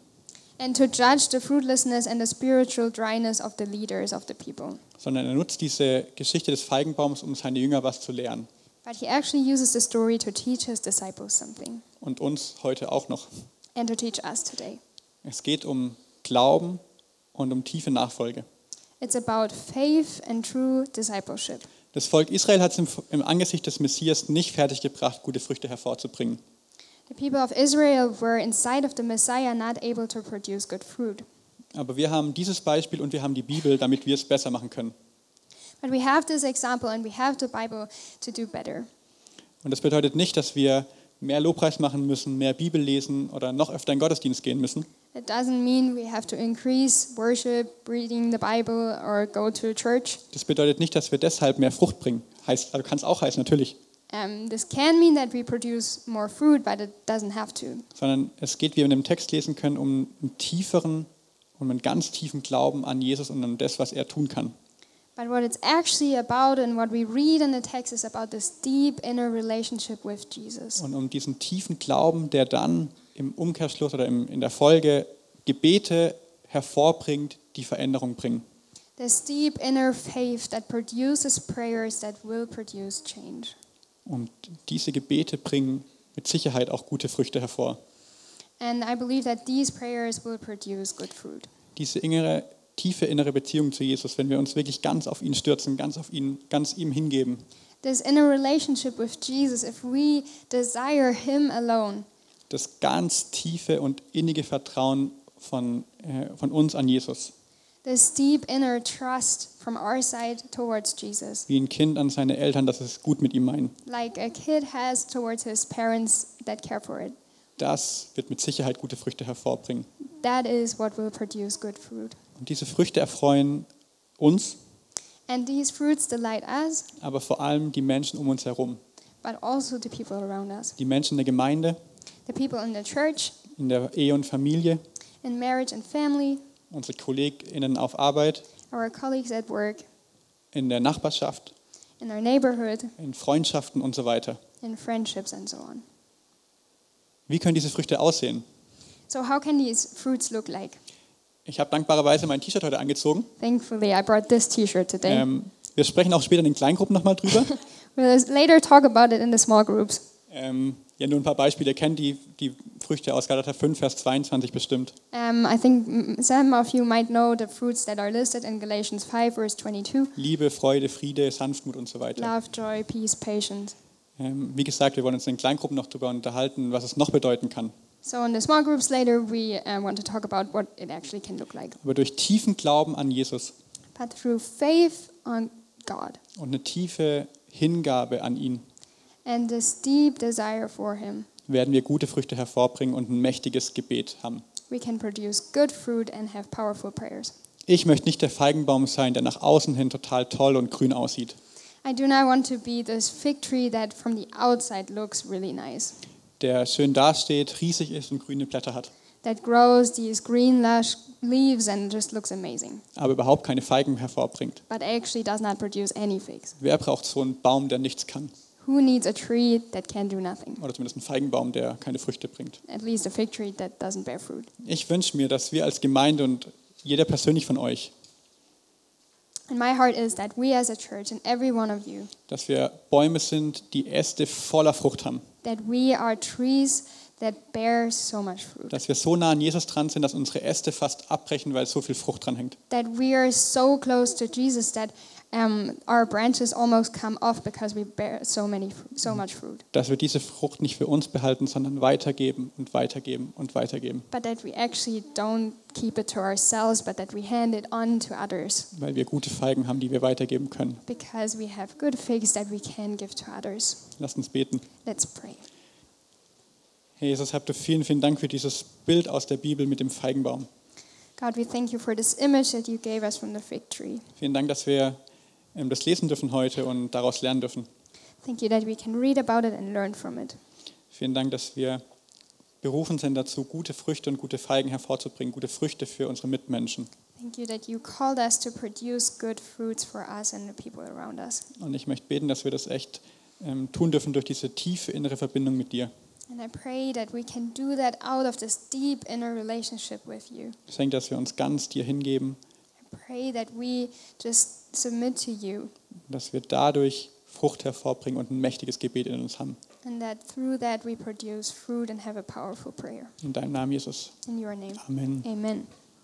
S2: and to judge the fruitlessness and the spiritual dryness of the leaders of the people.
S1: sondern er nutzt diese Geschichte des Feigenbaums, um seine Jünger was zu lernen
S2: But he actually uses the story to teach his disciples something
S1: und uns heute auch noch.
S2: and to teach us today.
S1: Es geht um Glauben und um tiefe Nachfolge.
S2: It's about faith and true discipleship.
S1: Das Volk Israel hat es im, im Angesicht des Messias nicht fertiggebracht, gute Früchte hervorzubringen.
S2: The people of Israel were inside of the Messiah not able to produce good fruit.
S1: Aber wir haben dieses Beispiel und wir haben die Bibel, damit wir es besser machen können.
S2: But we have this example and we have the Bible to do better.
S1: Und das bedeutet nicht, dass wir mehr Lobpreis machen müssen, mehr Bibel lesen oder noch öfter in Gottesdienst gehen müssen.
S2: It doesn't mean we have to increase worship, reading the Bible, or go to church.
S1: Das bedeutet nicht, dass wir deshalb mehr Frucht bringen. Heißt, also kann es auch heißen, natürlich.
S2: Um, this can mean that we produce more fruit, but it doesn't have to.
S1: sondern es geht, wie wir in dem Text lesen können, um einen tieferen, um einen ganz tiefen Glauben an Jesus und an das, was er tun kann.
S2: But what it's actually about and what we read in the text is about this deep inner relationship with Jesus.
S1: Und um diesen tiefen Glauben, der dann im Umkehrschluss oder im, in der Folge Gebete hervorbringt, die Veränderung bringen.
S2: This deep inner faith that produces prayers that will produce change.
S1: Und diese Gebete bringen mit Sicherheit auch gute Früchte hervor.
S2: And I believe that these prayers will produce good fruit.
S1: Diese innere, tiefe innere Beziehung zu Jesus, wenn wir uns wirklich ganz auf ihn stürzen, ganz auf ihn, ganz ihm hingeben,
S2: This inner relationship with Jesus, if we desire Him alone,
S1: das ganz tiefe und innige Vertrauen von, äh, von uns an Jesus.
S2: This deep inner trust from our side towards Jesus,
S1: wie ein Kind an seine Eltern, dass es gut mit ihm meinen.
S2: like a kid has towards his parents that care for it,
S1: Das wird mit Sicherheit gute Früchte hervorbringen.
S2: that is what will produce good fruit.
S1: Und diese Früchte erfreuen uns,
S2: And these fruits delight us,
S1: aber vor allem die Menschen um uns herum.
S2: but also the people around us,
S1: Die Menschen in der Gemeinde,
S2: the people in the church,
S1: in der Ehe und Familie,
S2: in marriage and family,
S1: unsere KollegInnen auf Arbeit,
S2: our colleagues at work,
S1: in der Nachbarschaft,
S2: in our neighborhood,
S1: in Freundschaften und so weiter.
S2: in friendships, and so on.
S1: Wie können diese Früchte aussehen?
S2: So, how can these fruits look like?
S1: Ich habe dankbarerweise mein T-Shirt heute angezogen.
S2: Thankfully, I brought this t shirt today.
S1: Ähm, wir sprechen auch später in den Kleingruppen nochmal drüber.
S2: we'll later talk about it in the small groups.
S1: ähm, ja, nur ein paar Beispiele. Kennt die, die Früchte aus Galater 5, Vers 22 bestimmt.
S2: Um, I think some of you might know the fruits that are listed in Galatians 5, verse 22
S1: Liebe, Freude, Friede, Sanftmut und so weiter.
S2: love, joy, peace, patience.
S1: Ähm, wie gesagt, wir wollen uns in Kleingruppen noch darüber unterhalten, was es noch bedeuten kann.
S2: So, in the small groups later, we uh, want to talk about what it actually can look like.
S1: Aber durch tiefen Glauben an Jesus
S2: But through faith on God
S1: und eine tiefe Hingabe an ihn
S2: and this deep desire for Him,
S1: werden wir gute Früchte hervorbringen und ein mächtiges Gebet haben.
S2: we can produce good fruit and have powerful prayers.
S1: Ich möchte nicht der Feigenbaum sein, der nach außen hin total toll und grün aussieht.
S2: I do not want to be this fig tree that from the outside looks really nice,
S1: Der schön dasteht, riesig ist und grüne Blätter hat,
S2: that grows these green lush leaves and just looks amazing,
S1: aber überhaupt keine Feigen hervorbringt.
S2: but actually does not produce any figs.
S1: Wer braucht so einen Baum, der nichts kann?
S2: Who needs a tree that can do nothing?
S1: Oder zumindest einen Feigenbaum, der keine Früchte bringt.
S2: At least a fig tree that doesn't bear fruit.
S1: Ich wünsche mir, dass wir als Gemeinde und jeder persönlich von euch,
S2: And my heart is that we as a church and every one of you,
S1: dass wir Bäume sind, die Äste voller Frucht haben.
S2: that we are trees that bear so much fruit.
S1: Dass wir so nah an Jesus dran sind, dass unsere Äste fast abbrechen, weil so viel Frucht dran hängt.
S2: That we are so close to Jesus that um, our branches almost come off because we bear so many, so much fruit.
S1: Dass wir diese Frucht nicht für uns behalten, sondern weitergeben und weitergeben und weitergeben.
S2: But that we actually don't keep it to ourselves, but that we hand it on to others
S1: Weil wir gute Feigen haben, die wir weitergeben können.
S2: because we have good figs that we can give to others.
S1: Lasst uns beten.
S2: Let's pray.
S1: Herr Jesus, habt du vielen, vielen Dank für dieses Bild aus der Bibel mit dem Feigenbaum.
S2: God, we thank you for this image that you gave us from the fig tree.
S1: Vielen Dank, dass wir das lesen dürfen heute und daraus lernen dürfen.
S2: Thank you that we can read about it and learn from it.
S1: Vielen Dank, dass wir berufen sind dazu, gute Früchte und gute Feigen hervorzubringen, gute Früchte für unsere Mitmenschen.
S2: Thank you that you called us to produce good fruits for us and the people around us.
S1: Und ich möchte beten, dass wir das echt ähm, tun dürfen durch diese tiefe innere Verbindung mit dir.
S2: And I pray that we can do that out of this deep inner relationship with you.
S1: Ich denke, dass wir uns ganz dir hingeben,
S2: pray that we just submit to you
S1: dass wir dadurch Frucht hervorbringen und ein mächtiges Gebet in uns haben.
S2: and that through that we produce fruit and have a powerful prayer.
S1: In deinem Namen, Jesus.
S2: In your name.
S1: Amen.
S2: Amen.